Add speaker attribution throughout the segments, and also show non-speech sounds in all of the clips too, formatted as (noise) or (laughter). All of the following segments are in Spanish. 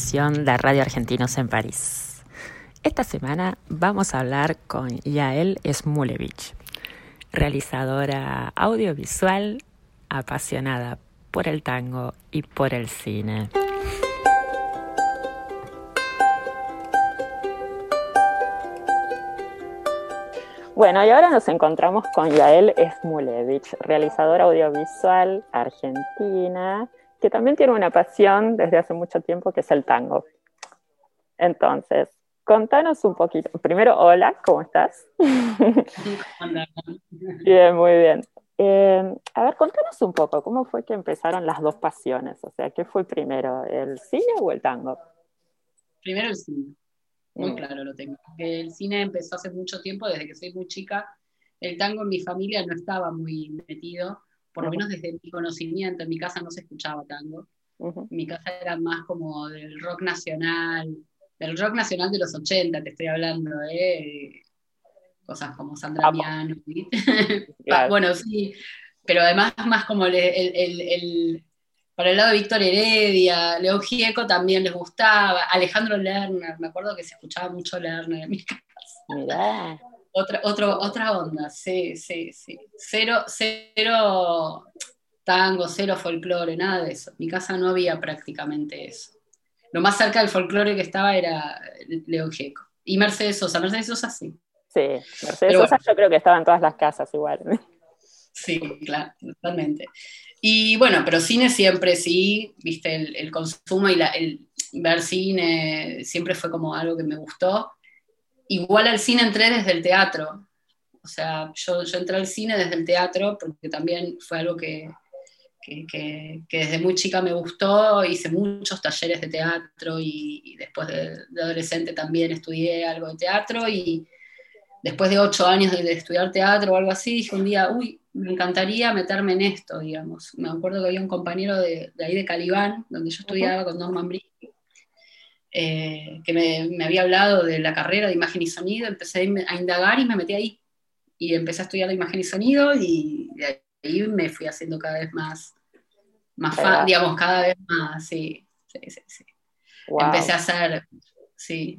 Speaker 1: de
Speaker 2: Radio Argentinos en París. Esta semana vamos a hablar con Yael Smulevich, realizadora audiovisual apasionada por el tango y por el cine. Bueno, y ahora nos encontramos con Yael Smulevich, realizadora audiovisual argentina, que también tiene una pasión desde hace mucho tiempo, que es el tango. Entonces, contanos un poquito. Primero, hola, ¿cómo estás? (laughs) bien, muy bien. Eh, a ver, contanos un poco, ¿cómo fue que empezaron las dos pasiones? O sea, ¿qué fue primero, el cine o el tango?
Speaker 3: Primero el cine, muy
Speaker 2: Mm.
Speaker 3: claro lo tengo. El cine empezó hace mucho tiempo, desde que soy muy chica. El tango en mi familia no estaba muy metido, por lo menos desde mi conocimiento. En mi casa no se escuchaba tango. En mi casa era más como del rock nacional, del rock nacional de los 80, te estoy hablando, ¿eh? Cosas como Sandra. Miano. (laughs)
Speaker 2: Claro.
Speaker 3: Bueno, sí, pero además más como el, el- el- el- para el lado de Víctor Heredia, León Gieco también les gustaba, Alejandro Lerner, me acuerdo que se escuchaba mucho Lerner en mi (laughs) casa.
Speaker 2: Mirá,
Speaker 3: Otra, otro, otra onda, sí, sí, sí. Cero, cero tango, cero folclore, nada de eso. En mi casa no había prácticamente eso. Lo más cerca del folclore que estaba era León Gieco. Y Mercedes Sosa, Mercedes Sosa sí.
Speaker 2: sí, Mercedes
Speaker 3: Pero
Speaker 2: Sosa
Speaker 3: bueno.
Speaker 2: yo creo que estaba en todas las casas igual. (laughs)
Speaker 3: Sí, claro, totalmente. Y bueno, pero cine siempre sí, viste, el, el consumo y la- el ver cine siempre fue como algo que me gustó. Igual al cine entré desde el teatro. O sea, yo, yo entré al cine desde el teatro porque también fue algo que, que, que- que desde muy chica me gustó. Hice muchos talleres de teatro y, y después de, de adolescente también estudié algo de teatro y después de ocho años de, de estudiar teatro o algo así, dije un día, uy, me encantaría meterme en esto, digamos. Me acuerdo que había un compañero de, de ahí de Calibán, donde yo estudiaba con Norman Brisky, eh, que me, me había hablado de la carrera de imagen y sonido, empecé a in- a indagar y me metí ahí. Y empecé a estudiar la imagen y sonido y de ahí me fui haciendo cada vez más, más fan, digamos, cada vez más, sí, sí, sí, sí.
Speaker 2: Wow.
Speaker 3: Empecé a hacer, sí,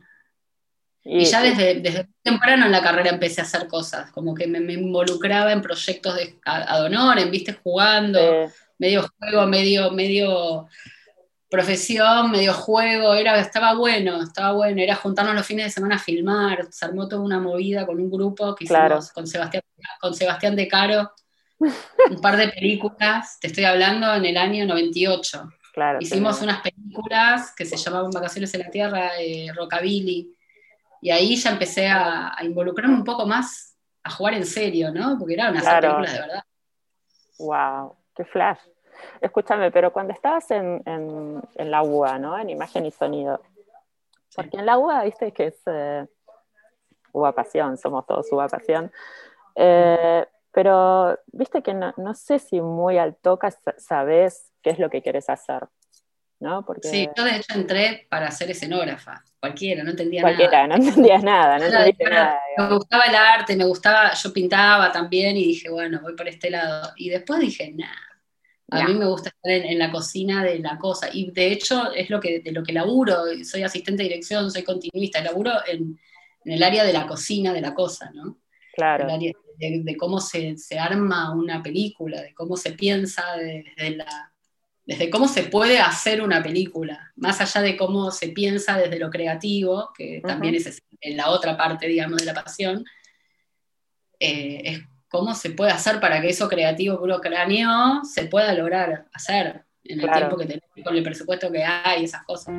Speaker 2: Y,
Speaker 3: y ya desde, desde temprano en la carrera empecé a hacer cosas, como que me, me involucraba en proyectos de a- ad honorem, viste, jugando,
Speaker 2: eh,
Speaker 3: medio juego, medio, medio profesión, medio juego, era, estaba bueno, estaba bueno, era juntarnos los fines de semana a filmar, se armó toda una movida con un grupo que hicimos
Speaker 2: Claro.
Speaker 3: con, Sebastián, con Sebastián De Caro, un par de películas, te estoy hablando en el año 98.
Speaker 2: claro.
Speaker 3: Hicimos unas películas que se llamaban Vacaciones en la Tierra, eh, Rockabilly, y ahí ya empecé a, a involucrarme un poco más, a jugar en serio, ¿no? Porque eran
Speaker 2: Claro.
Speaker 3: películas de verdad.
Speaker 2: Wow, qué flash. Escúchame, pero cuando estabas en, en, en la UA, ¿no? En imagen y sonido. Porque en la UA, viste que es eh, UA Pasión, somos todos UA Pasión. Eh, pero viste que no, no sé si muy al toca sa- sabes qué es lo que quieres hacer, ¿no? Porque
Speaker 3: Sí, yo de hecho entré para ser escenógrafa, cualquiera, no entendía
Speaker 2: cualquiera,
Speaker 3: nada.
Speaker 2: no entendías nada, no (laughs)
Speaker 3: Nada, pero
Speaker 2: nada.
Speaker 3: Me gustaba el arte, me gustaba, yo pintaba también y dije, bueno, voy por este lado. Y después dije, nah, a mí me gusta estar en, en la cocina de la cosa. Y de hecho es lo que, de lo que laburo, soy asistente de dirección, soy continuista, laburo en, en el área de la cocina de la cosa, ¿no?
Speaker 2: Claro,
Speaker 3: El área de, de cómo se, se arma una película, de cómo se piensa desde la, desde cómo se puede hacer una película, más allá de cómo se piensa desde lo creativo, que también es en la otra parte, digamos, de la pasión, eh, es cómo se puede hacer para que eso creativo que uno craneó se pueda lograr hacer en el tiempo que tenemos, con el presupuesto que hay, esas cosas.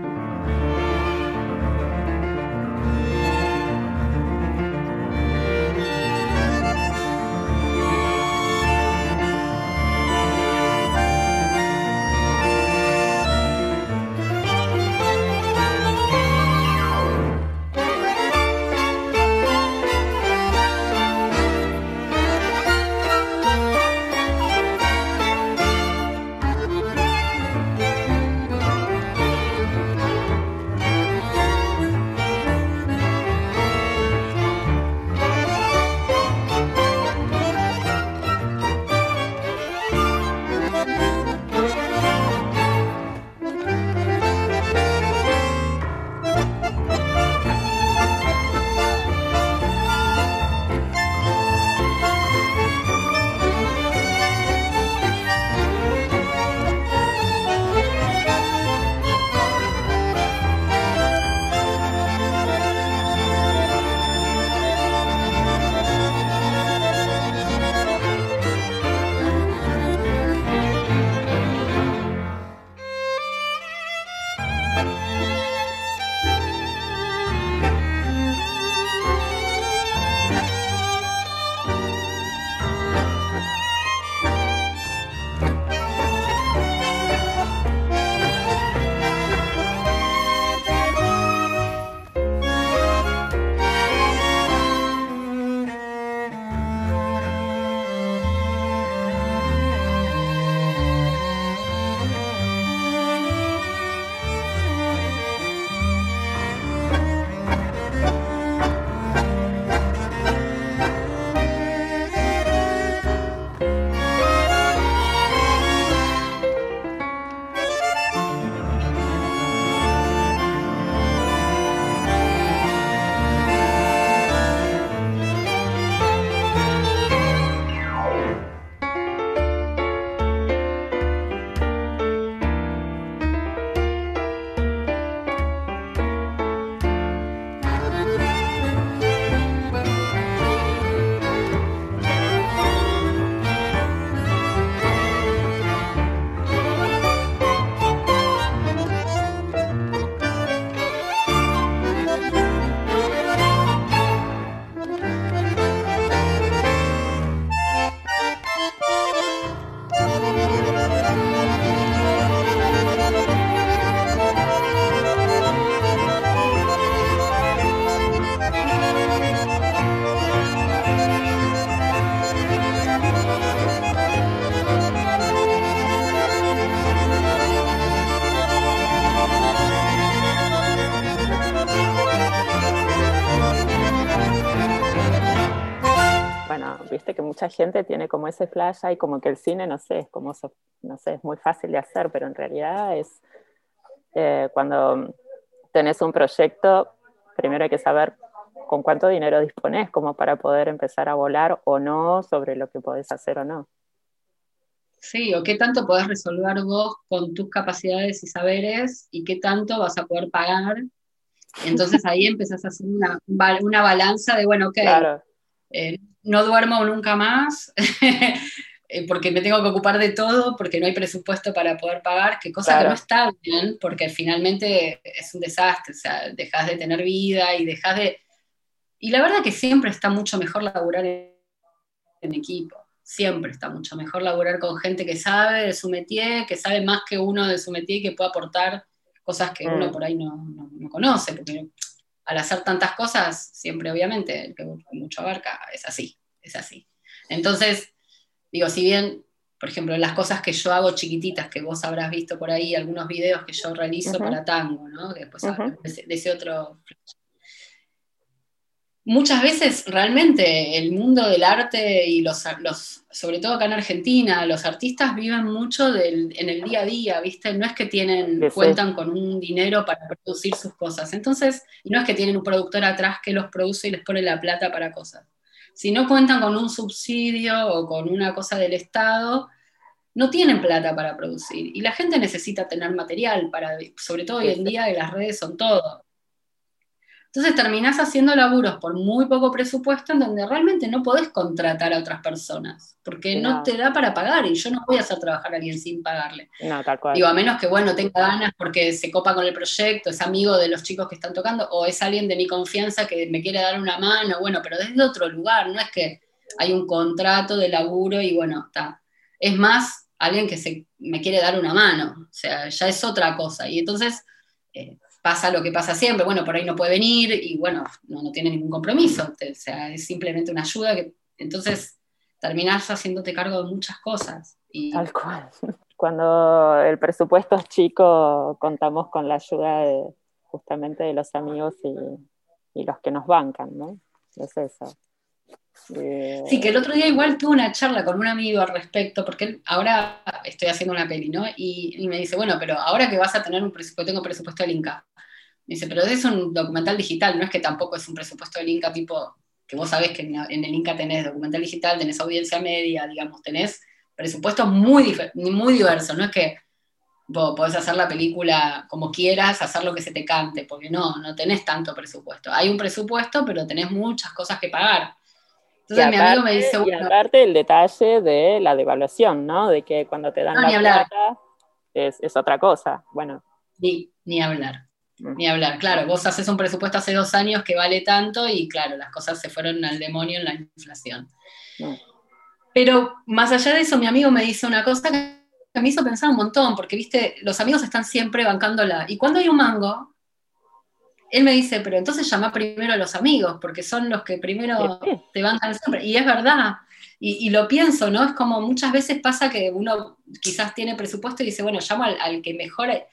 Speaker 2: Gente tiene como ese flash y como que el cine, no sé, es como, no sé, es muy fácil de hacer, pero en realidad es eh, cuando tenés un proyecto, primero hay que saber con cuánto dinero dispones como para poder empezar a volar o no sobre lo que podés hacer o no.
Speaker 3: Sí, o qué tanto podés resolver vos con tus capacidades y saberes y qué tanto vas a poder pagar. Entonces ahí empezás a hacer una, una balanza de, bueno, ok, claro. Eh, no duermo nunca más (laughs) eh, porque me tengo que ocupar de todo, porque no hay presupuesto para poder pagar, que cosa que no está bien, porque finalmente es un desastre, o sea, dejas de tener vida y dejas de... Y la verdad que siempre está mucho mejor laburar en equipo, siempre está mucho mejor laburar con gente que sabe de su métier, que sabe más que uno de su métier y que puede aportar cosas que uno mm. por ahí no, no conoce, porque al hacer tantas cosas, siempre obviamente el que mucho abarca es así, es así. Entonces, digo, si bien, por ejemplo, las cosas que yo hago chiquititas, que vos habrás visto por ahí, algunos videos que yo realizo para tango, ¿no? Después de, ese otro muchas veces realmente el mundo del arte y los, los, sobre todo acá en Argentina, los artistas viven mucho en el día a día, ¿viste? No es que tienen, cuentan con un dinero para producir sus cosas. Entonces, no es que tienen un productor atrás que los produce y les pone la plata para cosas. Si no cuentan con un subsidio o con una cosa del Estado, no tienen plata para producir y la gente necesita tener material para, sobre todo hoy en día que las redes son todo. Entonces terminás haciendo laburos por muy poco presupuesto en donde realmente no podés contratar a otras personas, porque no, te da para pagar y yo no voy a hacer trabajar a alguien sin pagarle.
Speaker 2: No, tal cual.
Speaker 3: Digo, a menos que, bueno, tenga ganas porque se copa con el proyecto, es amigo de los chicos que están tocando, o es alguien de mi confianza que me quiere dar una mano, bueno, pero desde otro lugar, no es que hay un contrato de laburo y bueno, está. Es más alguien que se, me quiere dar una mano, o sea, ya es otra cosa. Y entonces... Eh, pasa lo que pasa siempre, bueno, por ahí no puede venir y bueno, no, tiene ningún compromiso, o sea, es simplemente una ayuda que entonces terminás haciéndote cargo de muchas cosas. Y...
Speaker 2: Tal cual. (laughs) Cuando el presupuesto es chico, contamos con la ayuda de, justamente de los amigos y, y los que nos bancan, ¿no? Es eso.
Speaker 3: Eh, sí, que el otro día igual tuve una charla con un amigo al respecto, porque ahora estoy haciendo una peli, ¿no? Y, me dice, bueno, pero ahora que vas a tener un presupuesto, tengo presupuesto del Inca. Me dice, pero es un documental digital, no es que tampoco es un presupuesto del Inca tipo, que vos sabés que en, el Inca tenés documental digital, tenés audiencia media, digamos, tenés presupuestos muy, muy diversos, no es que vos podés hacer la película como quieras, hacer lo que se te cante, porque no, no tenés tanto presupuesto. Hay un presupuesto, pero tenés muchas cosas que pagar.
Speaker 2: Entonces mi amigo me dice, bueno, y aparte el detalle de la devaluación, ¿no? De que cuando te dan la plata es, es, otra cosa. Bueno.
Speaker 3: Ni, ni hablar. Ni hablar, claro, vos haces un presupuesto hace dos años que vale tanto y claro, las cosas se fueron al demonio en la inflación. Pero más allá de eso, mi amigo me dice una cosa que me hizo pensar un montón, porque viste, los amigos están siempre bancándola. Y cuando hay un mango, él me dice, pero entonces llama primero a los amigos, porque son los que primero te bancan siempre. Y es verdad. Y, lo pienso, ¿no? Es como muchas veces pasa que uno quizás tiene presupuesto y dice, bueno, llamo al, que mejore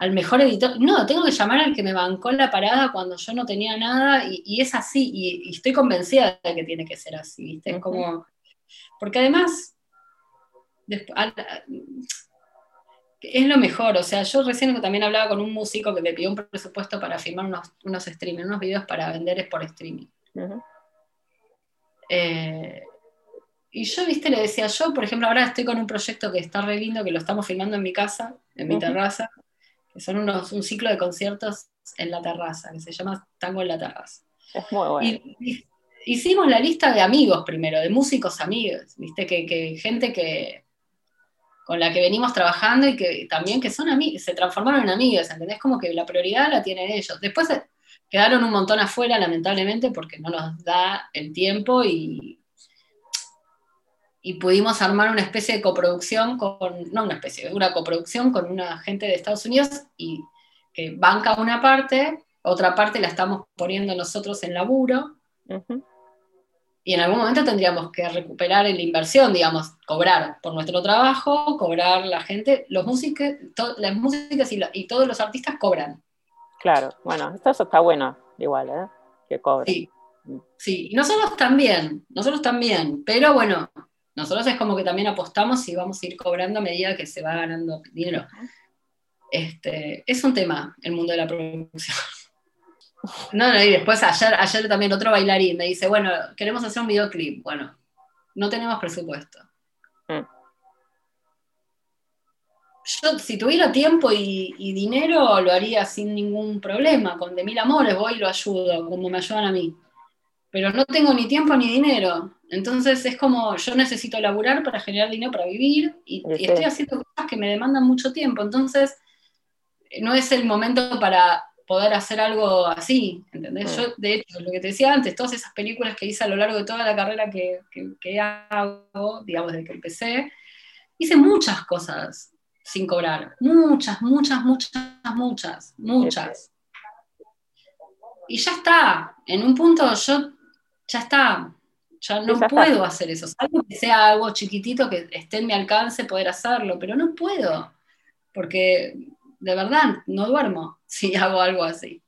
Speaker 3: al mejor editor. No, tengo que llamar al que me bancó la parada cuando yo no tenía nada y, es así, y, estoy convencida de que tiene que ser así, ¿viste? Es como, porque además, es lo mejor, o sea, yo recién también hablaba con un músico que me pidió un presupuesto para filmar unos, unos streaming, unos videos para vender por streaming. Eh, y yo, viste, le decía, yo, por ejemplo, ahora estoy con un proyecto que está re lindo, que lo estamos filmando en mi casa, en mi terraza, que son unos, un ciclo de conciertos en la terraza, que se llama Tango en la terraza.
Speaker 2: Es muy bueno.
Speaker 3: Y, hicimos la lista de amigos primero, de músicos amigos, viste, que, gente que con la que venimos trabajando y que también que son amigos, se transformaron en amigos, ¿entendés? Como que la prioridad la tienen ellos. Después quedaron un montón afuera, lamentablemente, porque no nos da el tiempo y, y pudimos armar una especie de coproducción con, no una especie, una coproducción con una gente de Estados Unidos y que banca una parte, otra parte la estamos poniendo nosotros en laburo. Y en algún momento tendríamos que recuperar la inversión, digamos, cobrar por nuestro trabajo, cobrar la gente, los músicos, las músicas y, todos los artistas cobran.
Speaker 2: Claro, bueno, esto está bueno, igual, ¿eh? Que cobren.
Speaker 3: Sí, sí, y nosotros también, nosotros también, pero bueno, nosotros es como que también apostamos y vamos a ir cobrando a medida que se va ganando dinero. Este, es un tema el mundo de la producción. (laughs) No, no, y después ayer, ayer también otro bailarín me dice, bueno, queremos hacer un videoclip. Bueno, no tenemos presupuesto. Mm. Yo, si tuviera tiempo y, y, dinero, lo haría sin ningún problema. Con de mil amores voy y lo ayudo, como me ayudan a mí. Pero no tengo ni tiempo ni dinero. Entonces es como, yo necesito laburar para generar dinero para vivir y, estoy haciendo cosas que me demandan mucho tiempo. Entonces, no es el momento para poder hacer algo así, ¿entendés? Yo, de hecho, lo que te decía antes, todas esas películas que hice a lo largo de toda la carrera que, que, hago, digamos, desde que empecé, hice muchas cosas sin cobrar. Muchas, muchas, muchas, muchas, muchas. Y ya está. En un punto yo, ya está ya no puedo hacer eso. Salvo que sea algo chiquitito que esté en mi alcance poder hacerlo, pero no puedo, porque de verdad no duermo (laughs) si hago algo así.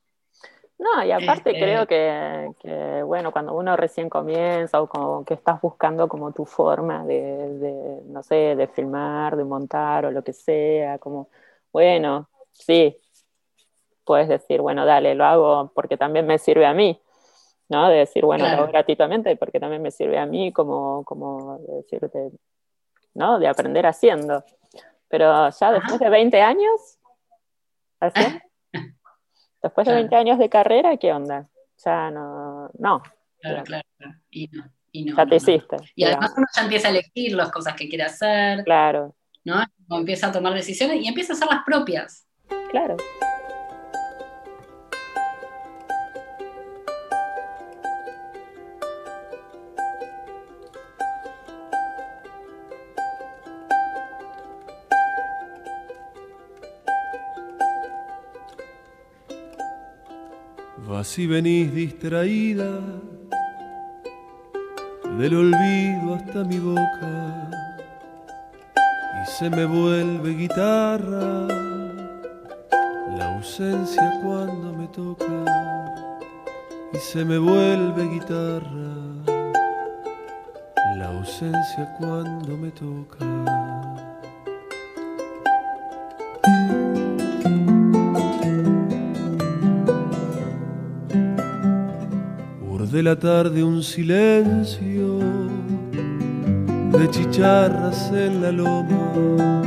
Speaker 2: No, y aparte este, creo que, bueno, cuando uno recién comienza o como que estás buscando como tu forma de, no sé, de filmar, de montar o lo que sea, como, bueno, sí, puedes decir, bueno, dale, lo hago porque también me sirve a mí, ¿no? De decir, bueno, lo hago gratuitamente porque también me sirve a mí como, como decirte, ¿no? De aprender haciendo. Pero ya después de 20 años, ¿así? Después de 20 años de carrera, ¿qué onda? Ya no, no.
Speaker 3: Claro, claro, Y no, y no,
Speaker 2: ya te hiciste.
Speaker 3: Y además uno ya empieza a elegir las cosas que quiere hacer.
Speaker 2: Claro.
Speaker 3: ¿no? empieza a tomar decisiones y empieza a hacer las propias.
Speaker 2: Claro.
Speaker 1: Vas y venís distraída del olvido hasta mi boca y se me vuelve guitarra la ausencia cuando me toca y se me vuelve guitarra la ausencia cuando me toca. De la tarde un silencio de chicharras en la loma,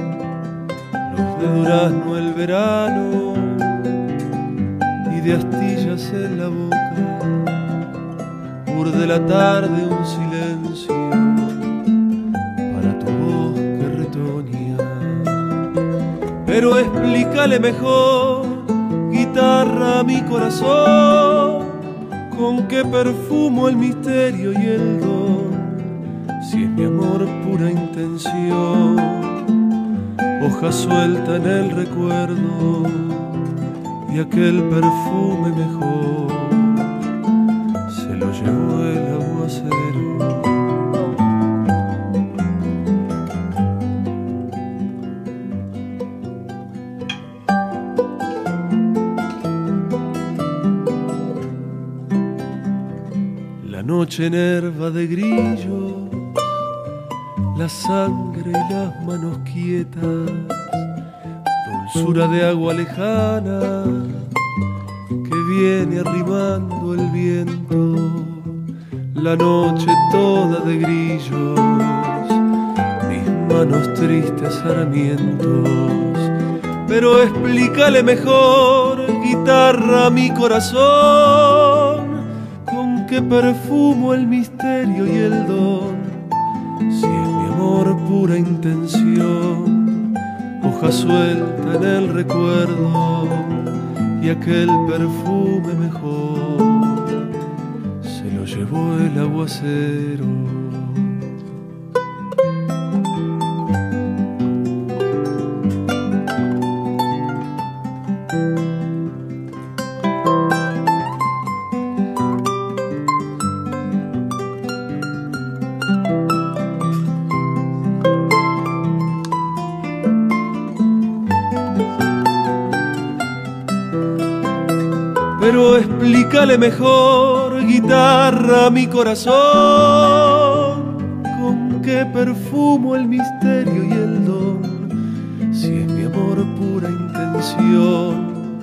Speaker 1: los de durazno el verano y de astillas en la boca. de la tarde un silencio para tu voz que retoña. Pero explícale mejor, guitarra, mi corazón con qué perfumo el misterio y el don, si es mi amor pura intención, hoja suelta en el recuerdo y aquel perfume mejor se lo llevó el aguacero. Noche nerva de grillo, la sangre y las manos quietas, dulzura de agua lejana que viene arrimando el viento, la noche toda de grillos, mis manos tristes sarmientos. Pero explícale mejor, guitarra, mi corazón que perfumo el misterio y el don. Si es mi amor pura intención, hoja suelta en el recuerdo y aquel perfume mejor se lo llevó el aguacero. Mejor, guitarra, mi corazón, con qué perfumo el misterio y el don, si es mi amor pura intención,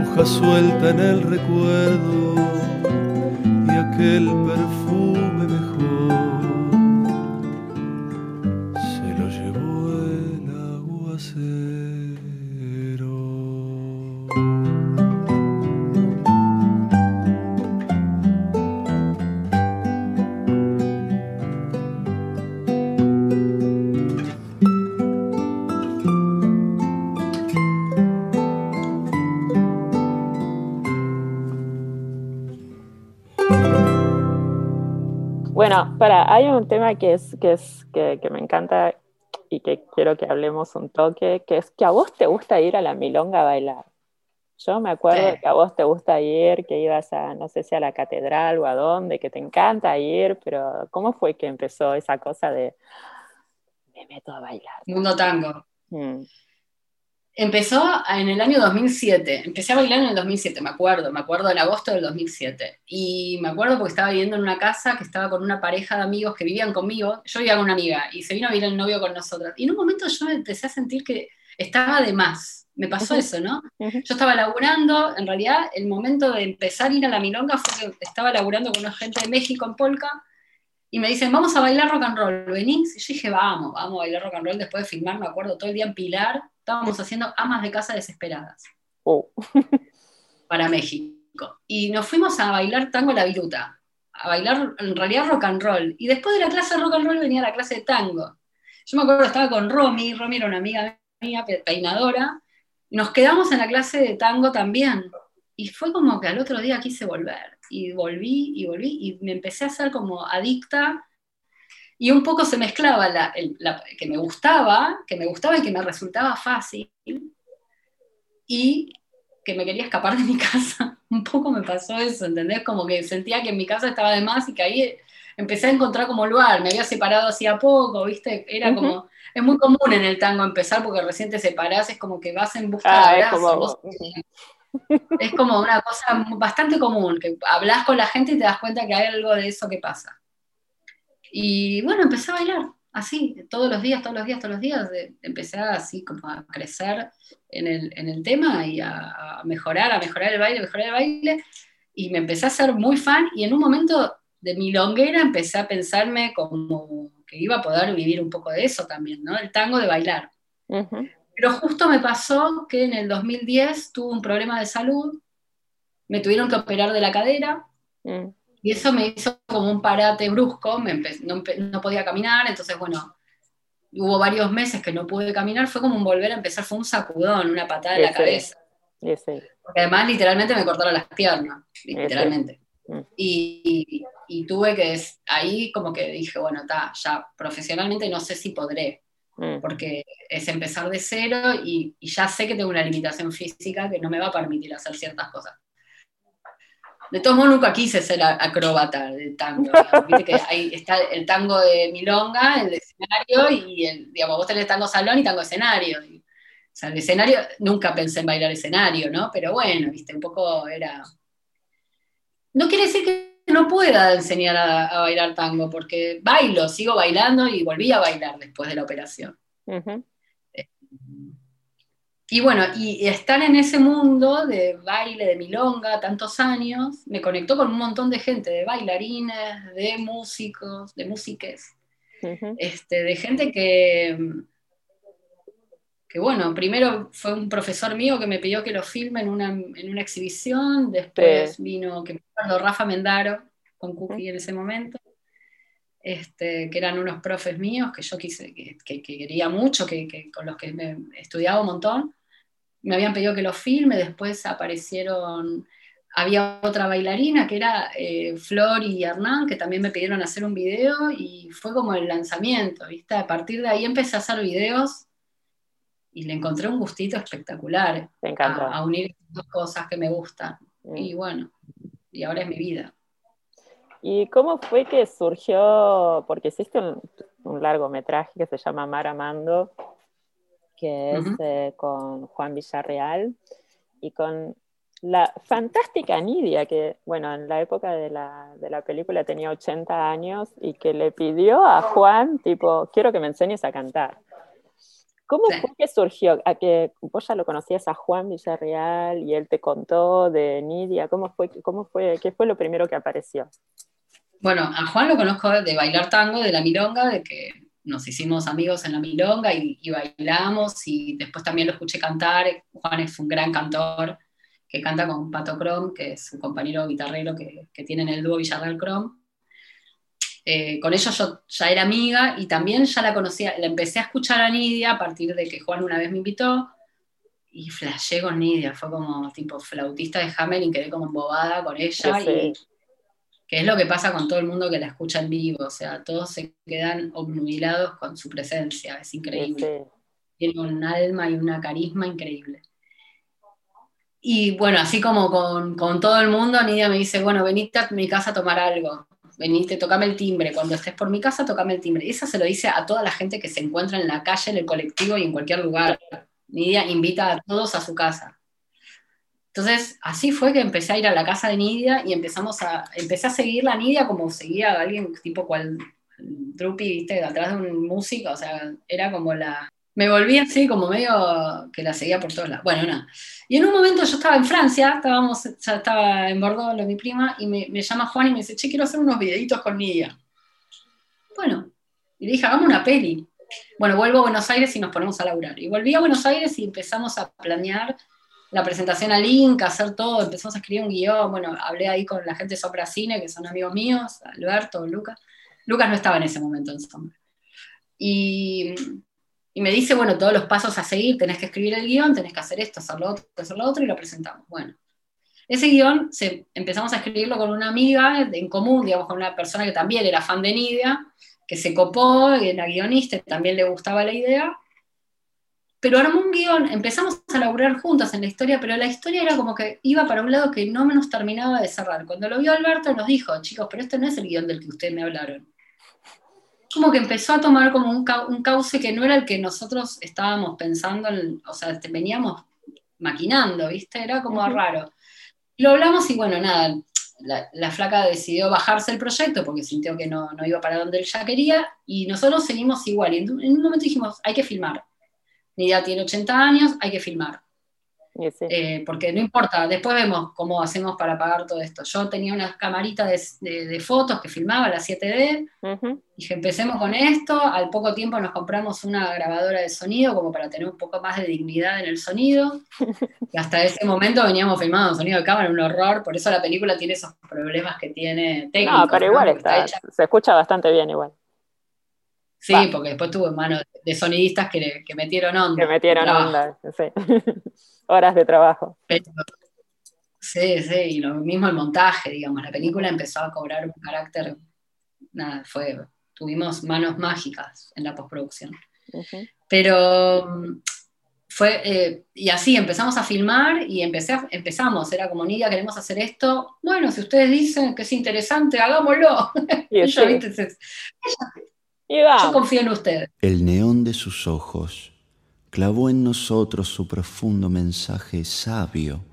Speaker 1: hoja suelta en el recuerdo. Y aquel perfume
Speaker 2: un tema que, es, que, es, que, me encanta y que quiero que hablemos un toque, que es que a vos te gusta ir a la milonga a bailar. Yo me acuerdo que a vos te gusta ir, que ibas a, no sé si a la catedral o a dónde, que te encanta ir, pero ¿cómo fue que empezó esa cosa de me meto a bailar?
Speaker 3: Mundo tango. Mm. Empezó en el año 2007, empecé a bailar en el 2007, me acuerdo, me acuerdo en agosto del 2007. Y me acuerdo porque estaba viviendo en una casa que estaba con una pareja de amigos que vivían conmigo, yo vivía con una amiga y se vino a vivir el novio con nosotros. Y en un momento yo empecé a sentir que estaba de más, me pasó eso, ¿no? Yo estaba laburando, en realidad el momento de empezar a ir a la milonga fue que estaba laburando con una gente de México en Polka y me dicen, vamos a bailar rock and roll, ¿venís? Y yo dije, vamos, vamos a bailar rock and roll después de filmar, me acuerdo, todo el día en Pilar, estábamos haciendo amas de casa desesperadas.
Speaker 2: Oh.
Speaker 3: para México. Y nos fuimos a bailar tango la viruta, a bailar en realidad rock and roll. Y después de la clase de rock and roll venía la clase de tango. Yo me acuerdo, estaba con Romy, Romy era una amiga mía, peinadora, nos quedamos en la clase de tango también. Y fue como que al otro día quise volver. Y volví y volví y me empecé a hacer como adicta. Y un poco se mezclaba la, que me gustaba, que me gustaba y que me resultaba fácil. Y que me quería escapar de mi (laughs) casa. Un poco me pasó eso, ¿entendés? Como que sentía que en mi casa estaba de más y que ahí empecé a encontrar como lugar. Me había separado hacía poco, ¿viste? Era como. Es muy común en el tango empezar porque recién te separás, es como que vas en busca de ah, abrazos. Es como... una cosa bastante común, que hablas con la gente y te das cuenta que hay algo de eso que pasa. Y bueno, empecé a bailar así, todos los días, todos los días, todos los días, empecé así como a crecer en el, tema y a, mejorar, a mejorar el baile, mejorar el baile, y me empecé a ser muy fan y en un momento de mi longuera empecé a pensarme como que iba a poder vivir un poco de eso también, ¿no? El tango de bailar. Pero justo me pasó que en el 2010 tuve un problema de salud, me tuvieron que operar de la cadera, mm. Y eso me hizo como un parate brusco, no, podía caminar, entonces bueno, hubo varios meses que no pude caminar, fue como un volver a empezar, fue un sacudón, una patada en la cabeza. Porque además literalmente me cortaron las piernas, literalmente. Mm. Y, tuve que, ahí como que dije, bueno, está, ya profesionalmente no sé si podré, mm. porque es empezar de cero y, y, ya sé que tengo una limitación física que no me va a permitir hacer ciertas cosas. De todos modos, nunca quise ser acróbata del tango. Viste que ahí está el tango de milonga, el de escenario, y el, digamos, vos tenés tango salón y tango escenario. o sea, el escenario, nunca pensé en bailar escenario, ¿no? Pero bueno, viste, un poco era. No quiere decir que no pueda enseñar a, bailar tango, porque bailo, sigo bailando y volví a bailar después de la operación. Y bueno, y estar en ese mundo de baile, de milonga, tantos años, me conectó con un montón de gente, de bailarines, de músicos, de músiques, este, de gente que, que, bueno, primero fue un profesor mío que me pidió que lo filme en una, en una exhibición, después vino, que me acuerdo, Rafa Mendaro, con Cookie en ese momento, este, que eran unos profes míos que yo quise, que, que quería mucho, que, con los que me estudiaba un montón me habían pedido que lo filme, después aparecieron, había otra bailarina que era eh, Flor y Hernán, que también me pidieron hacer un video y fue como el lanzamiento, ¿viste? A partir de ahí empecé a hacer videos y le encontré un gustito espectacular a, unir dos cosas que me gustan. Mm. Y bueno, y ahora es mi vida.
Speaker 2: ¿Y cómo fue que surgió? Porque existe un, un largometraje que se llama Mar Amando, que es eh, con Juan Villarreal y con la fantástica Nidia, que, bueno, en la época de la, de la, película tenía 80 años y que le pidió a Juan, tipo, quiero que me enseñes a cantar. ¿Cómo fue que surgió? ¿A que vos ya lo conocías a Juan Villarreal y él te contó de Nidia? ¿Cómo fue, cómo fue, ¿Qué fue lo primero que apareció?
Speaker 3: Bueno, a Juan lo conozco de bailar tango, de la milonga, de que nos hicimos amigos en la milonga y, bailamos y después también lo escuché cantar. Juan es un gran cantor que canta con Pato Crom, que es un compañero guitarrero que, que tiene en el dúo Villarreal Crom. Eh, con ellos yo ya era amiga y también ya la conocía, la empecé a escuchar a Nidia a partir de que Juan una vez me invitó y flashé con Nidia, fue como tipo flautista de Hamelin, quedé como embobada con ella y que es lo que pasa con todo el mundo que la escucha en vivo, o sea, todos se quedan obnubilados con su presencia, es increíble. Tiene un alma y una carisma increíble. Y bueno, así como con, todo el mundo, Nidia me dice, bueno, venite a mi casa a tomar algo, venite, tocame el timbre, cuando estés por mi casa, tocame el timbre. Y eso se lo dice a toda la gente que se encuentra en la calle, en el colectivo y en cualquier lugar. Nidia invita a todos a su casa. Entonces, así fue que empecé a ir a la casa de Nidia y empezamos a, empecé a seguir la Nidia como seguía a alguien tipo cual Drupi, viste, atrás de un músico, o sea, era como la... Me volví así como medio que la seguía por todos lados. Bueno, nada. Y en un momento yo estaba en Francia, estábamos, ya estaba en Bordeaux, lo mi prima, y me, llama Juan y me dice, che, quiero hacer unos videitos con Nidia. Bueno, y le dije, hagamos una peli. Bueno, vuelvo a Buenos Aires y nos ponemos a laburar. Y volví a Buenos Aires y empezamos a planear la presentación al Inca, hacer todo, empezamos a escribir un guion, bueno, hablé ahí con la gente de Sopra Cine, que son amigos míos, Alberto, Lucas. Lucas no estaba en ese momento en Sombra. Y, y, me dice, bueno, todos los pasos a seguir, tenés que escribir el guion, tenés que hacer esto, hacer lo otro, hacer lo otro, y lo presentamos. Bueno, ese guion empezamos a escribirlo con una amiga en común, digamos, con una persona que también era fan de Nidia, que se copó, y era guionista, también le gustaba la idea, pero armó un guion, empezamos a laburar juntas en la historia, pero la historia era como que iba para un lado que no nos terminaba de cerrar. Cuando lo vio Alberto nos dijo, chicos, pero este no es el guion del que ustedes me hablaron. Como que empezó a tomar como un, cauce que no era el que nosotros estábamos pensando, o sea, este, veníamos maquinando, ¿viste? Era como raro. Lo hablamos y bueno, nada, la, flaca decidió bajarse el proyecto porque sintió que no, no, iba para donde él ya quería y nosotros seguimos igual. Y en un momento dijimos, hay que filmar Nidia tiene 80 años, hay que filmar. Eh, porque no importa, después vemos cómo hacemos para pagar todo esto. Yo tenía una camarita de, fotos que filmaba, la 7D, dije, empecemos con esto, al poco tiempo nos compramos una grabadora de sonido como para tener un poco más de dignidad en el sonido, (laughs) y hasta ese momento veníamos filmando sonido de cámara, un horror, por eso la película tiene esos problemas que tiene técnicos.
Speaker 2: No, pero igual está, se escucha bastante bien igual.
Speaker 3: Sí, porque después tuvo en manos de sonidistas que, que metieron onda.
Speaker 2: Que metieron onda, sí. (laughs) Horas de trabajo.
Speaker 3: sí, sí, y lo mismo el montaje, digamos. La película empezó a cobrar un carácter, nada, fue, tuvimos manos mágicas en la postproducción. Pero fue, eh, y así empezamos a filmar y empecé empezamos, era como, Nidia, queremos hacer esto. Bueno, si ustedes dicen que es interesante, hagámoslo. Y (laughs) yo confío en usted.
Speaker 4: El neón de sus ojos clavó en nosotros su profundo mensaje sabio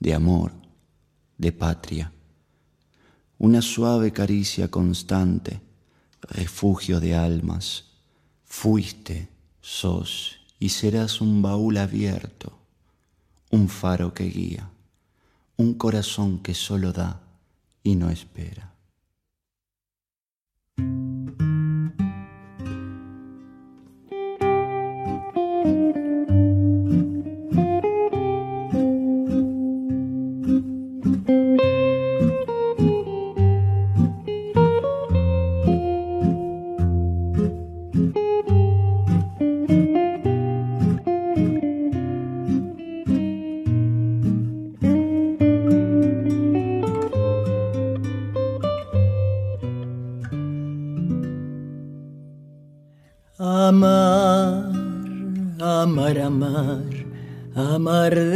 Speaker 4: de amor, de patria. Una suave caricia constante, refugio de almas. Fuiste, sos y serás un baúl abierto, un faro que guía, un corazón que solo da y no espera.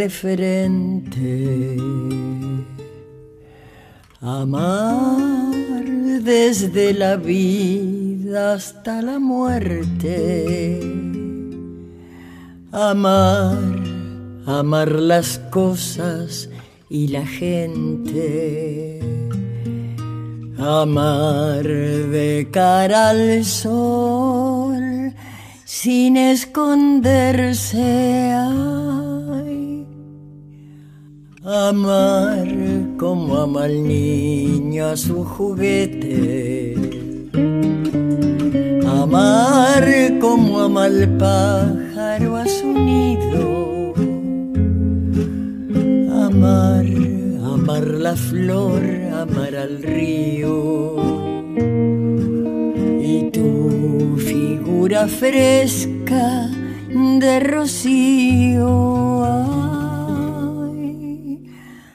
Speaker 5: Frente. Amar desde la vida hasta la muerte. Amar, amar las cosas y la gente. Amar de cara al sol sin esconderse. Amar como ama el niño a su juguete. Amar como ama el pájaro a su nido. Amar, amar la flor, amar al río. Fresca de rocío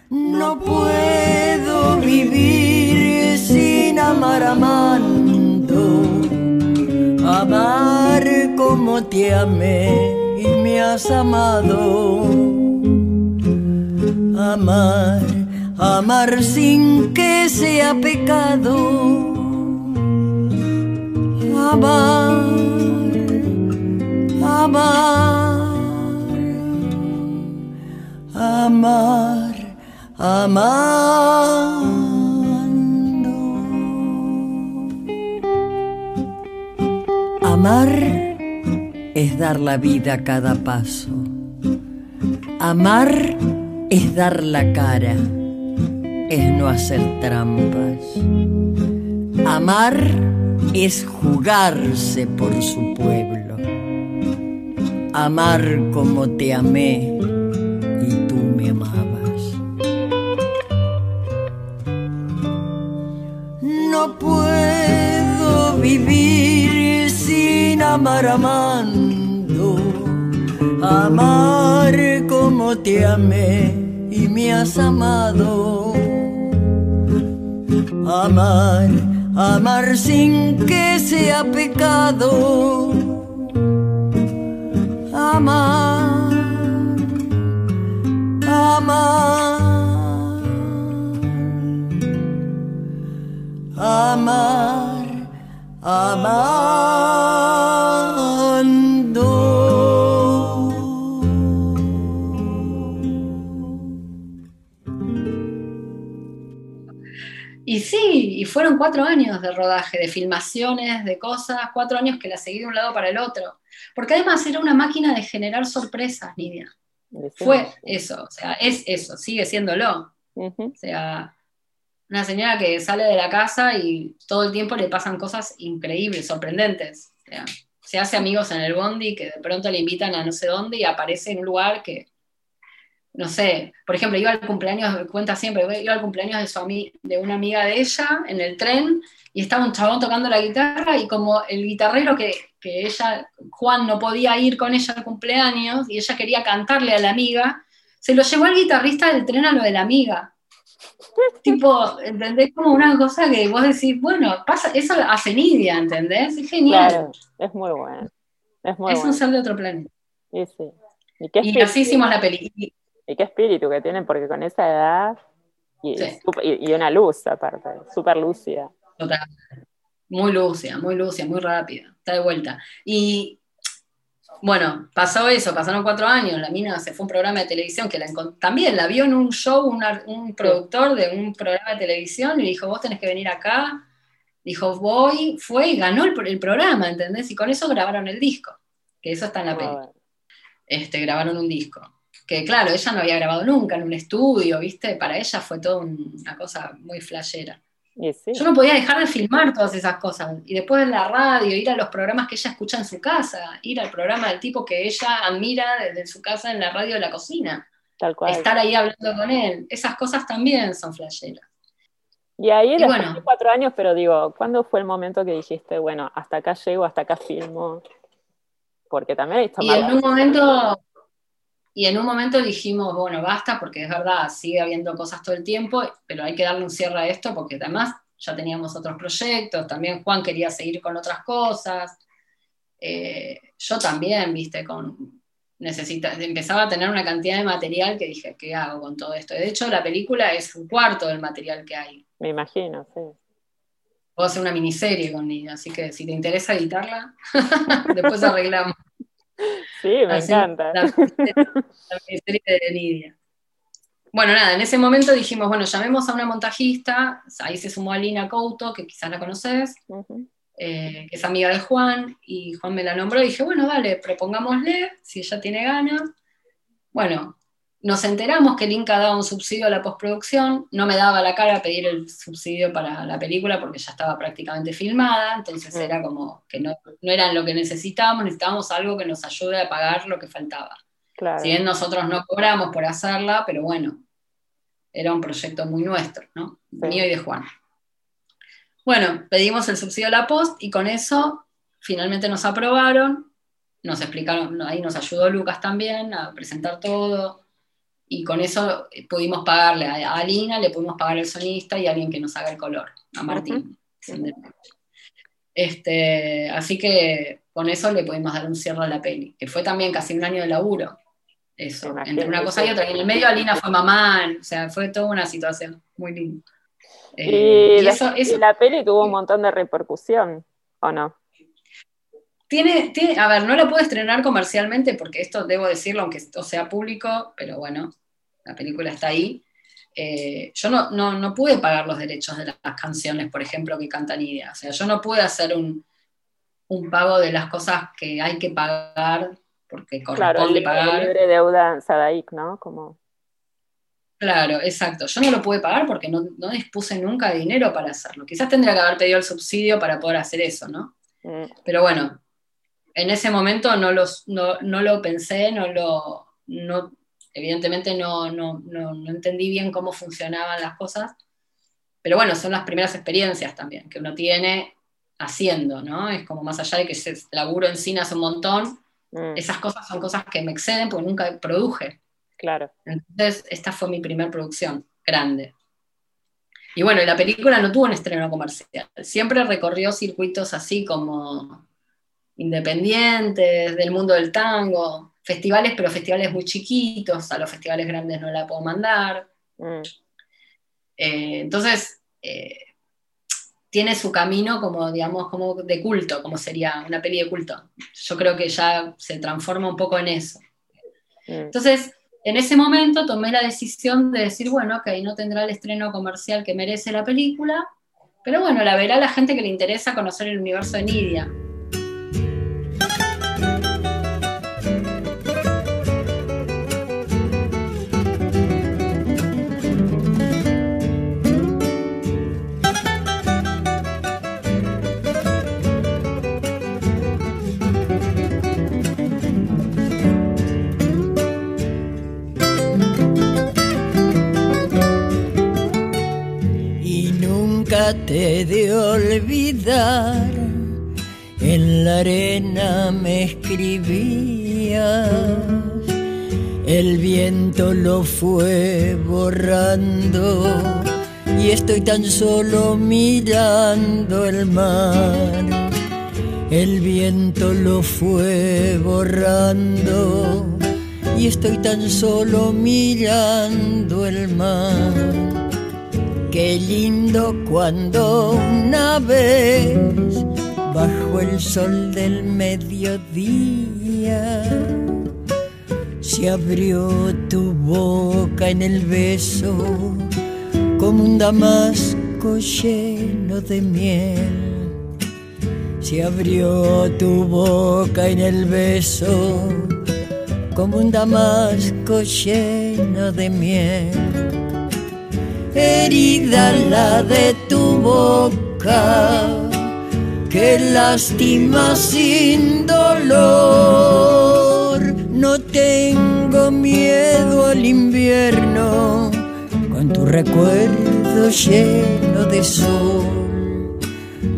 Speaker 5: no puedo vivir sin amar amando, amar como te amé y me has amado. Amar, amar sin que sea pecado. Amar, amar, amar amando. Amar es dar la vida a cada paso. Amar es dar la cara, es no hacer trampas. Amar es jugarse por su pueblo, amar como te amé y tú me amabas. No puedo vivir sin amar amando, amar como te amé y me has amado. Amar amar sin que sea pecado, amar, amar, amar, amando.
Speaker 3: Y sí, y fueron cuatro años de rodaje, de filmaciones, de cosas, cuatro años que la seguí de un lado para el otro. Porque además era una máquina de generar sorpresas, Nidia. Fue eso, o sea, es eso, sigue siéndolo.
Speaker 2: Ujú.
Speaker 3: O sea, una señora que sale de la casa y todo el tiempo le pasan cosas increíbles, sorprendentes. O sea, se hace amigos en el bondi que de pronto le invitan a no sé dónde y aparece en un lugar que, no sé, por ejemplo, iba al cumpleaños, cuenta siempre, iba al cumpleaños de, su de una amiga de ella en el tren y estaba un chabón tocando la guitarra y como el guitarrero que, que ella, Juan, no podía ir con ella al cumpleaños y ella quería cantarle a la amiga, se lo llevó al guitarrista del tren a lo de la amiga. (laughs) tipo, ¿entendés? Como una cosa que vos decís, bueno, pasa, eso hace Nidia, ¿entendés? Es genial.
Speaker 2: Claro, es muy bueno. Es muy
Speaker 3: es
Speaker 2: bueno.
Speaker 3: un ser de otro planeta.
Speaker 2: Y sí. ¿Y qué,
Speaker 3: Y así hicimos la peli. Y-
Speaker 2: qué espíritu que tienen, porque con esa edad.
Speaker 3: Sí.
Speaker 2: y- y una luz, aparte, súper lúcida.
Speaker 3: Total. Muy lúcida, muy lúcida, muy rápida. Está de vuelta. Y bueno, pasó eso, pasaron cuatro años. La mina se fue a un programa de televisión que la también la vio en un show, una- un productor de un programa de televisión y dijo: Vos tenés que venir acá. Dijo: Voy, fue y ganó el, pro- el programa, ¿entendés? Y con eso grabaron el disco. Que eso está en la peli.
Speaker 2: bueno.
Speaker 3: Este, grabaron un disco. Que claro, ella no había grabado nunca en un estudio, ¿viste? Para ella fue todo un- una cosa muy flashera.
Speaker 2: Sí.
Speaker 3: Yo no podía dejar de filmar todas esas cosas. Y después en la radio, ir a los programas que ella escucha en su casa, ir al programa del tipo que ella admira desde su casa en la radio de la cocina,
Speaker 2: Tal cual.
Speaker 3: estar ahí hablando con él. Esas cosas también son flasheras.
Speaker 2: Y ahí después
Speaker 3: bueno.
Speaker 2: cuatro años, pero digo, ¿cuándo fue el momento que dijiste, bueno, hasta acá llego, hasta acá filmo? Porque también hay
Speaker 3: Y en un momento, y en un momento dijimos, bueno, basta, porque es verdad, sigue habiendo cosas todo el tiempo, pero hay que darle un cierre a esto, porque además ya teníamos otros proyectos, también Juan quería seguir con otras cosas. Eh, yo también, viste, con necesita, empezaba a tener una cantidad de material que dije, ¿qué hago con todo esto? De hecho, la película es un cuarto del material que hay.
Speaker 2: Me imagino, sí.
Speaker 3: Puedo hacer una miniserie con Nidia, así que si te interesa editarla, (laughs) después arreglamos.
Speaker 2: Sí, me
Speaker 3: Así,
Speaker 2: encanta.
Speaker 3: La, la miniserie de Nidia. Bueno, nada, en ese momento dijimos, bueno, llamemos a una montajista, ahí se sumó Alina Couto, que quizás la conoces, eh, que es amiga de Juan, y Juan me la nombró y dije, bueno, dale, propongámosle, si ella tiene ganas. Bueno, nos enteramos que el Inca daba un subsidio a la postproducción, no me daba la cara a pedir el subsidio para la película porque ya estaba prácticamente filmada, entonces era como que no, no eran lo que necesitábamos, necesitábamos algo que nos ayude a pagar lo que faltaba.
Speaker 2: Claro.
Speaker 3: Si bien nosotros no cobramos por hacerla, pero bueno, era un proyecto muy nuestro, ¿no?
Speaker 2: Sí.
Speaker 3: Mío y de Juan. Bueno, pedimos el subsidio a la post y con eso finalmente nos aprobaron, nos explicaron, ahí nos ayudó Lucas también a presentar todo y con eso pudimos pagarle a Alina, le pudimos pagar el sonista y a alguien que nos haga el color, a Martín. Este, así que con eso le pudimos dar un cierre a la peli, que fue también casi un año de laburo. Eso, entre una cosa y otra. Y en el medio Alina fue mamá, o sea, fue toda una situación muy linda.
Speaker 2: Y,
Speaker 3: Eh, y eso, eso
Speaker 2: y la peli tuvo un montón de repercusión, ¿o no?
Speaker 3: Tiene, tiene, a ver, no la puedo estrenar comercialmente porque esto debo decirlo, aunque esto sea público, pero bueno, la película está ahí. Eh, yo no, no, no pude pagar los derechos de las canciones, por ejemplo, que canta Nidia. O sea, yo no pude hacer un, un pago de las cosas que hay que pagar porque
Speaker 2: Claro,
Speaker 3: corresponde
Speaker 2: el
Speaker 3: pagar.
Speaker 2: libre deuda Sadaik, ¿no? Como,
Speaker 3: Claro, exacto. Yo no lo pude pagar porque no, dispuse nunca de dinero para hacerlo. Quizás tendría que haber pedido el subsidio para poder hacer eso, ¿no? Mm. Pero bueno, en ese momento no, los, no, lo pensé, no lo, no, evidentemente no, no, entendí bien cómo funcionaban las cosas. Pero bueno, son las primeras experiencias también que uno tiene haciendo, ¿no? Es como más allá de que ese laburo en cine hace un montón, mm. esas cosas son cosas que me exceden porque nunca produje.
Speaker 2: Claro.
Speaker 3: Entonces, esta fue mi primera producción grande. Y bueno, la película no tuvo un estreno comercial. Siempre recorrió circuitos así como independientes, del mundo del tango, festivales, pero festivales muy chiquitos. A los festivales grandes no la puedo mandar. Mm. Eh, entonces, eh, tiene su camino como, digamos, como de culto, como sería una peli de culto. Yo creo que ya se transforma un poco en eso. Mm. Entonces, en ese momento tomé la decisión de decir, bueno, ok, no tendrá el estreno comercial que merece la película, pero bueno, la verá la gente que le interesa conocer el universo de Nidia.
Speaker 5: Te de olvidar, en la arena me escribías, el viento lo fue borrando y estoy tan solo mirando el mar. El viento lo fue borrando y estoy tan solo mirando el mar Qué lindo cuando una vez, bajo el sol del mediodía, se abrió tu boca en el beso como un damasco lleno de miel. Se abrió tu boca en el beso como un damasco lleno de miel herida la de tu boca, que lastima sin dolor. No tengo miedo al invierno, con tu recuerdo lleno de sol.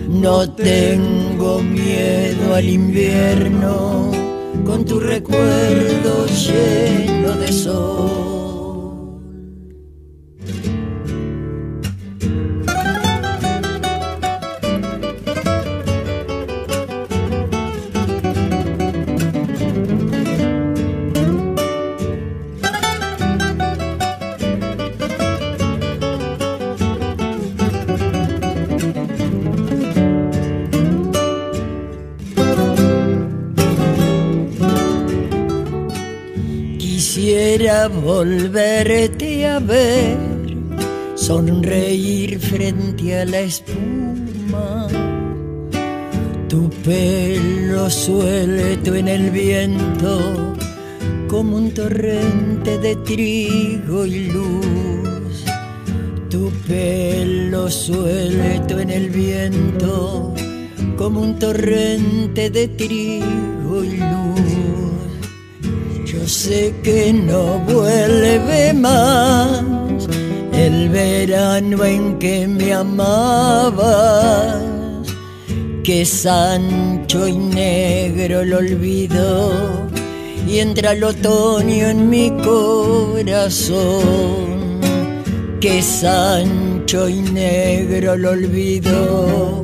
Speaker 5: No tengo miedo al invierno, con tu recuerdo lleno de sol. Volverte a ver, sonreír frente a la espuma, tu pelo suelto en el viento como un torrente de trigo y luz, tu pelo suelto en el viento como un torrente de trigo sé que no vuelve más el verano en que me amabas, que es ancho y negro el olvido y entra el otoño en mi corazón, que es ancho y negro el olvido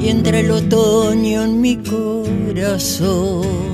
Speaker 5: y entra el otoño en mi corazón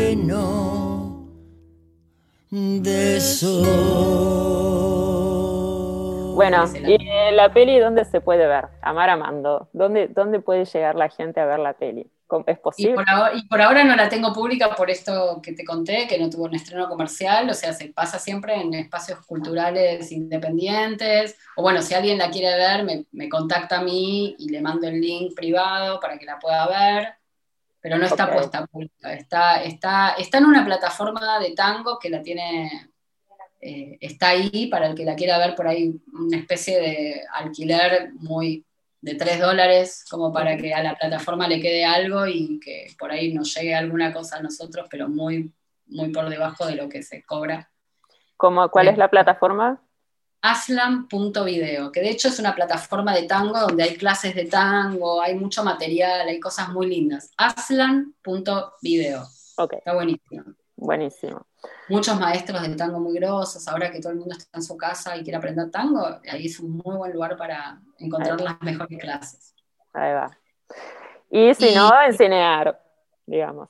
Speaker 5: de sol.
Speaker 2: Bueno, ¿y la peli dónde se puede ver? Amar Amando. ¿Dónde, ¿Dónde puede llegar la gente a ver la peli? ¿Es posible?
Speaker 3: Y por, ahora, no la tengo pública por esto que te conté, que no tuvo un estreno comercial, o sea, se pasa siempre en espacios culturales independientes, o bueno, si alguien la quiere ver, me, me contacta a mí y le mando el link privado para que la pueda ver, pero no está puesta pública, está, está, está en una plataforma de tango que la tiene eh, está ahí para el que la quiera ver por ahí, una especie de alquiler muy de 3 dólares, como para que a la plataforma le quede algo y que por ahí nos llegue alguna cosa a nosotros, pero muy, muy por debajo de lo que se cobra.
Speaker 2: ¿Cómo, ¿Cuál es la plataforma?
Speaker 3: Aslan.video, que de hecho es una plataforma de tango donde hay clases de tango, hay mucho material, hay cosas muy lindas. Aslan.video. Okay. Está buenísimo.
Speaker 2: Buenísimo.
Speaker 3: Muchos maestros de tango muy grosos, ahora que todo el mundo está en su casa y quiere aprender tango, ahí es un muy buen lugar para encontrar las mejores clases.
Speaker 2: Ahí va. Y si no, en Cinear, digamos.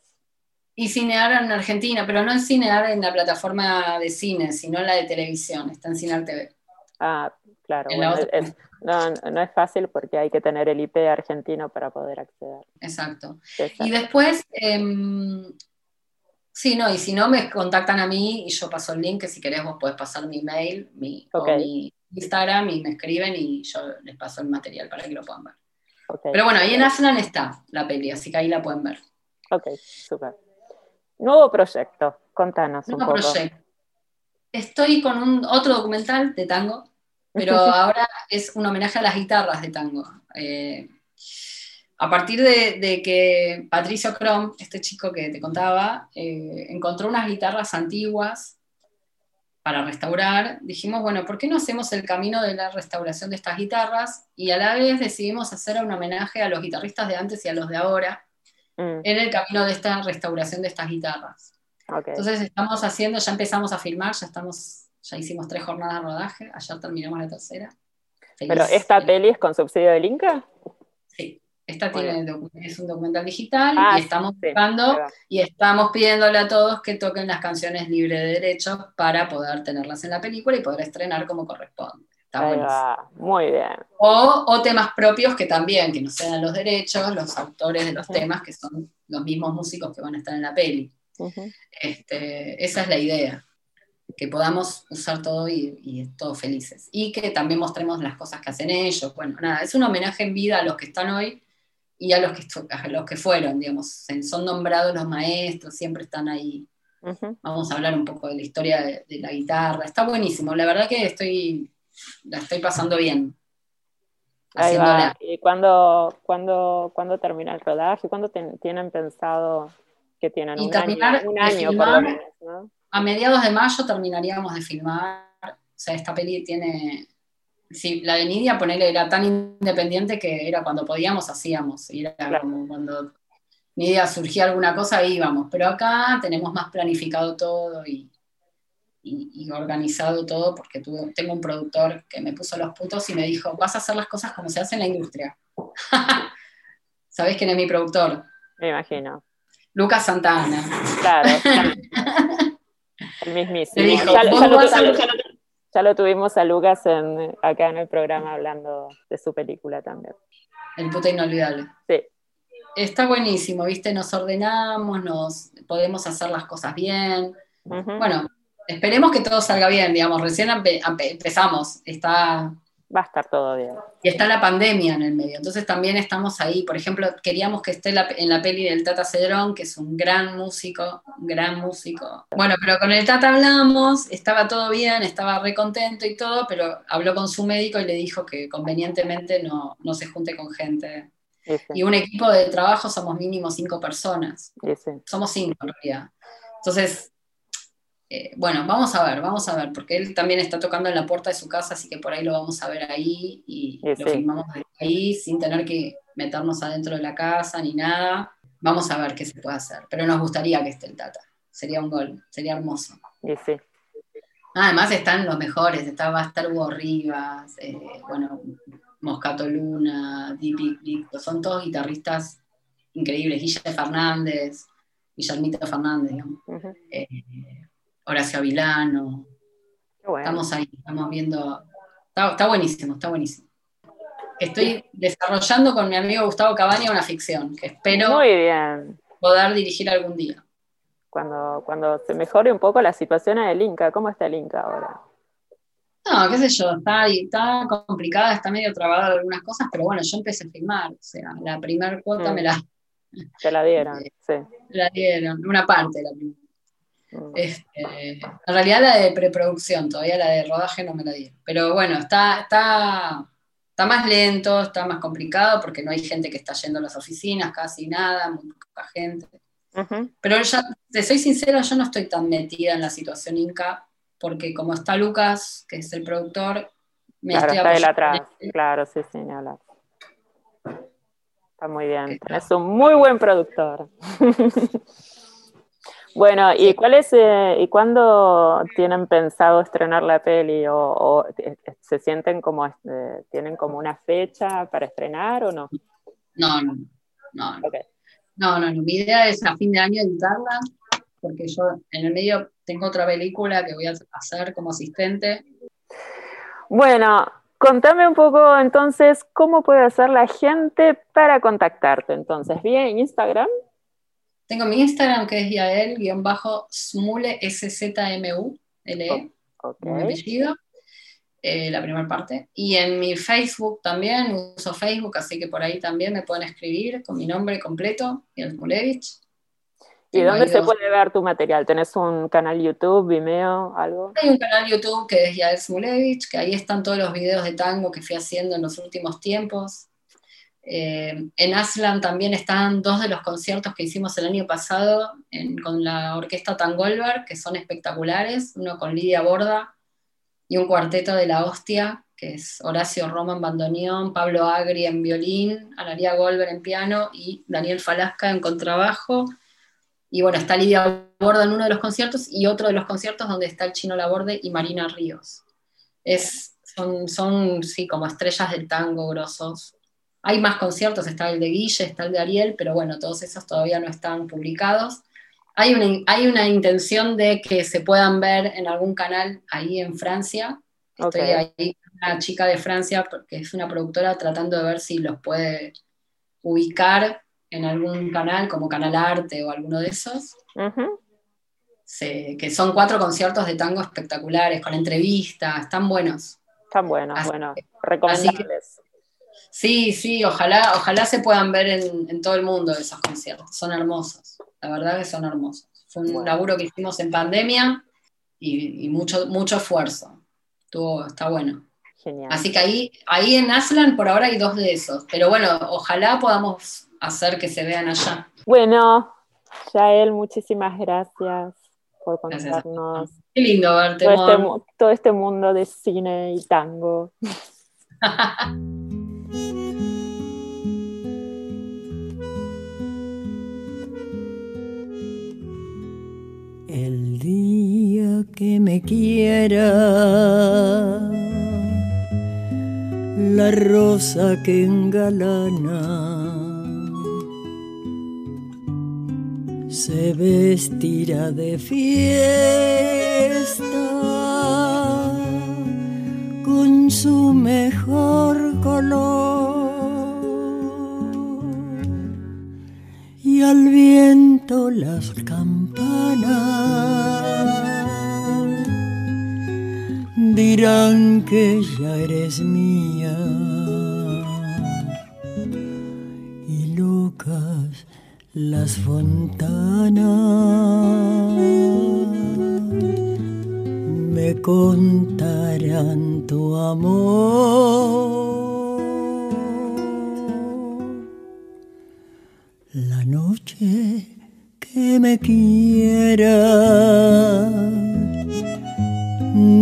Speaker 3: Y Cinear en Argentina, pero no en Cinear en la plataforma de cine, sino en la de televisión, está en Cinear TV.
Speaker 2: Ah, claro. no, es fácil porque hay que tener el IP argentino para poder acceder.
Speaker 3: Exacto. Y después, em, Sí, no, y si no, me contactan a mí y yo paso el link, que si querés vos podés pasar mi mail mi, o mi Instagram y me escriben y yo les paso el material para que lo puedan ver. Pero bueno, ahí en Aslan está la peli, así que ahí la pueden ver.
Speaker 2: Ok, súper. Nuevo proyecto, contanos un poco. proyecto.
Speaker 3: Estoy con un, otro documental de tango, pero ahora es un homenaje a las guitarras de tango. Eh, a partir de, que Patricio Crom, este chico que te contaba, eh, encontró unas guitarras antiguas para restaurar, dijimos, bueno, ¿por qué no hacemos el camino de la restauración de estas guitarras? Y a la vez decidimos hacer un homenaje a los guitarristas de antes y a los de ahora mm. en el camino de esta restauración de estas guitarras. Entonces estamos haciendo, ya empezamos a filmar, ya estamos, ya hicimos tres jornadas de rodaje, ayer terminamos la tercera.
Speaker 2: ¿Pero esta peli es con subsidio del Inca?
Speaker 3: Sí. Esta tiene, es un documental digital ah, y estamos buscando y estamos pidiéndole a todos que toquen las canciones libres de derechos para poder tenerlas en la película y poder estrenar como corresponde.
Speaker 2: Está Muy bien.
Speaker 3: O, temas propios que también, que no sean los derechos, los autores de los temas, que son los mismos músicos que van a estar en la peli. este, esa es la idea que podamos usar todo y, y, todos felices. Y que también mostremos las cosas que hacen ellos. Bueno, nada, es un homenaje en vida a los que están hoy y a los que, los que fueron, digamos, son nombrados los maestros, siempre están ahí. Vamos a hablar un poco de la historia de, la guitarra. Está buenísimo, la verdad que estoy, la estoy pasando bien.
Speaker 2: Ahí va. ¿Y cuándo, cuándo, cuándo termina el rodaje? ¿Cuándo tienen pensado que tienen un año, un año
Speaker 3: A mediados de mayo terminaríamos de filmar. O sea, esta peli tiene sí, la de Nidia, ponerle, era tan independiente que era cuando podíamos, hacíamos. Y era como cuando Nidia surgía alguna cosa, íbamos. Pero acá tenemos más planificado todo y, organizado todo, porque tengo un productor que me puso los puntos y me dijo: Vas a hacer las cosas como se hace en la industria. (laughs) ¿Sabés quién es mi productor?
Speaker 2: Me imagino.
Speaker 3: Lucas Santana.
Speaker 2: Claro. (laughs) El mismísimo.
Speaker 3: dijo,
Speaker 2: ya lo tuvimos a Lucas en, acá en el programa hablando de su película también.
Speaker 3: El puta inolvidable.
Speaker 2: Sí.
Speaker 3: Está buenísimo, ¿viste? Nos ordenamos, nos podemos hacer las cosas bien. Bueno, esperemos que todo salga bien, digamos. Recién empezamos. Está
Speaker 2: va a estar todo bien.
Speaker 3: Y está la pandemia en el medio, entonces también estamos ahí. Por ejemplo, queríamos que esté en la peli del Tata Cedrón, que es un gran músico, un gran músico. Bueno, pero con el Tata hablamos, estaba todo bien, estaba re contento y todo, pero habló con su médico y le dijo que convenientemente no, no se junte con gente. Y un equipo de trabajo somos mínimo cinco personas. Somos cinco en realidad. Entonces, eh, bueno, vamos a ver, vamos a ver, porque él también está tocando en la puerta de su casa, así que por ahí lo vamos a ver ahí y lo filmamos ahí sin tener que meternos adentro de la casa ni nada. Vamos a ver qué se puede hacer, pero nos gustaría que esté el Tata. Sería un gol, sería hermoso. Además están los mejores, está, va a estar Hugo Rivas, eh, bueno, Moscato Luna, Deep son todos guitarristas increíbles, Guille Fernández, Guillermito Fernández, digamos. Horacio Avilano. Estamos ahí, estamos viendo Está, buenísimo, está buenísimo. Estoy desarrollando con mi amigo Gustavo Cabaña una ficción que espero poder dirigir algún día.
Speaker 2: Cuando, cuando se mejore un poco la situación en el Inca, ¿cómo está el Inca ahora?
Speaker 3: No, qué sé yo, está, está complicada, está medio trabada algunas cosas, pero bueno, yo empecé a filmar, o sea, la primera cuota mm. me la...
Speaker 2: Te la dieron, (laughs) sí.
Speaker 3: La dieron, una parte de la primera. Este, en realidad la de preproducción, todavía la de rodaje no me la dieron. Pero bueno, está, está, está más lento, está más complicado porque no hay gente que está yendo a las oficinas, casi nada, muy poca gente. Pero ya, te soy sincera, yo no estoy tan metida en la situación Inca porque como está Lucas, que es el productor,
Speaker 2: me claro, estoy está atrás. Claro, sí, señala. Está muy bien. Es un muy buen productor. (laughs) bueno, ¿y cuál es, eh, y cuándo tienen pensado estrenar la peli? ¿O, eh, se sienten como, este, tienen como una fecha para estrenar o no?
Speaker 3: No, no, no. No, no, no. Mi idea es a fin de año editarla, porque yo en el medio tengo otra película que voy a hacer como asistente.
Speaker 2: Bueno, contame un poco entonces cómo puede hacer la gente para contactarte. Entonces, ¿vía Instagram?
Speaker 3: Tengo mi Instagram que es yael-smule, S-Z-M-U, L-E, mi apellido, eh, la primera parte. Y en mi Facebook también, uso Facebook, así que por ahí también me pueden escribir con mi nombre completo, Yael Smulevich.
Speaker 2: ¿Y dónde se puede ver tu material? ¿Tenés un canal YouTube, Vimeo, algo?
Speaker 3: Hay un canal YouTube que es Yael Smulevich, que ahí están todos los videos de tango que fui haciendo en los últimos tiempos. Eh, en Aslan también están dos de los conciertos que hicimos el año pasado con la orquesta Tangolver, que son espectaculares, uno con Lidia Borda y un cuarteto de la hostia, que es Horacio Roma en bandoneón, Pablo Agri en violín, Analia Golver en piano y Daniel Falasca en contrabajo y bueno, está Lidia Borda en uno de los conciertos y otro de los conciertos donde está el Chino Laborde y Marina Ríos. Es, son, son, sí, como estrellas del tango grosos. Hay más conciertos, está el de Guille, está el de Ariel, pero bueno, todos esos todavía no están publicados. Hay una, hay una intención de que se puedan ver en algún canal ahí en Francia. Estoy ahí, una chica de Francia, que es una productora, tratando de ver si los puede ubicar en algún canal, como Canal Arte o alguno de esos. que son cuatro conciertos de tango espectaculares, con entrevistas, están buenos.
Speaker 2: Están buenos, bueno, recomendables.
Speaker 3: Sí, sí, ojalá, ojalá se puedan ver en, todo el mundo esos conciertos, son hermosos, la verdad que son hermosos. Fue un laburo que hicimos en pandemia y, mucho, mucho esfuerzo. Estuvo, está bueno. Genial. Así que ahí, ahí en Aslan por ahora hay dos de esos, pero bueno, ojalá podamos hacer que se vean allá.
Speaker 2: Bueno, Yael, muchísimas gracias por contarnos.
Speaker 3: Qué lindo verte.
Speaker 2: Todo este, todo este mundo de cine y tango. (laughs)
Speaker 5: que me quiera, la rosa que engalana se vestirá de fiesta con su mejor color. Y al viento las campanas dirán que ya eres mía y Lucas las fontanas me contarán tu amor. La noche que me quiera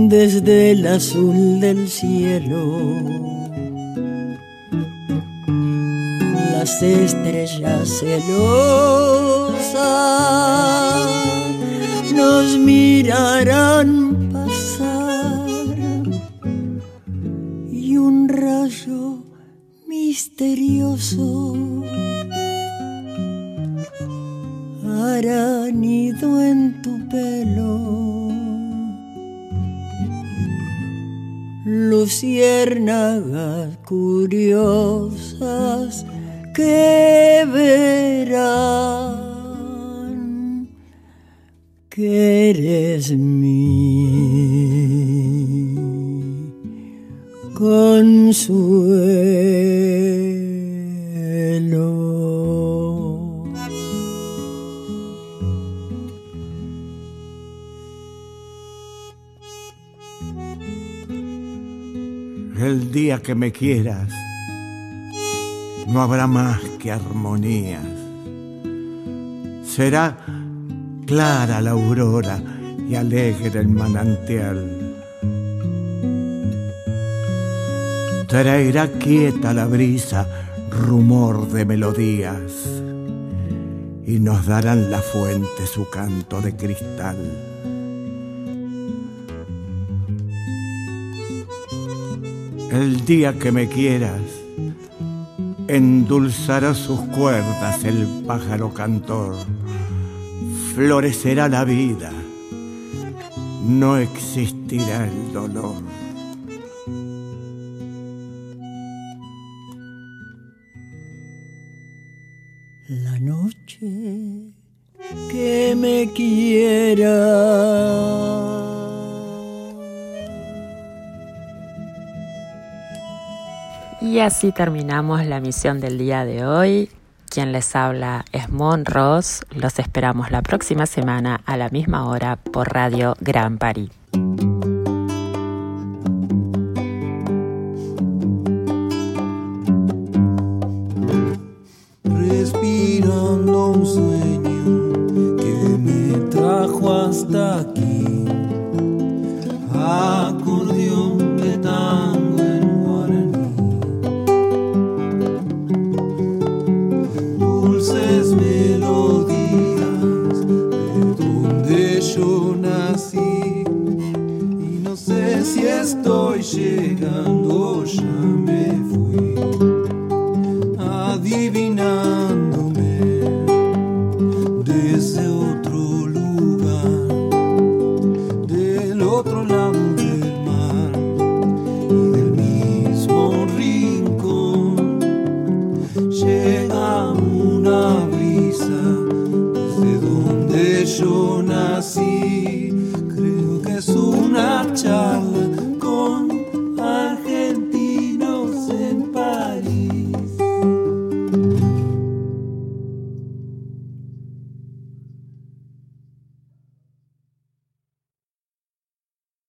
Speaker 5: desde el azul del cielo. Las estrellas celosas nos mirarán pasar y un rayo misterioso hará luciérnagas curiosas que verán que eres mi consuelo.
Speaker 6: Día que me quieras no habrá más que armonías. Será clara la aurora y alegre el manantial. Traerá quieta la brisa rumor de melodías y nos darán la fuente su canto de cristal. El día que me quieras, endulzará sus cuerdas el pájaro cantor, florecerá la vida, no existirá el dolor.
Speaker 5: La noche que me quiera.
Speaker 7: Y así terminamos la misión del día de hoy. Quien les habla es Mon Ross. Los esperamos la próxima semana a la misma hora por Radio Gran París.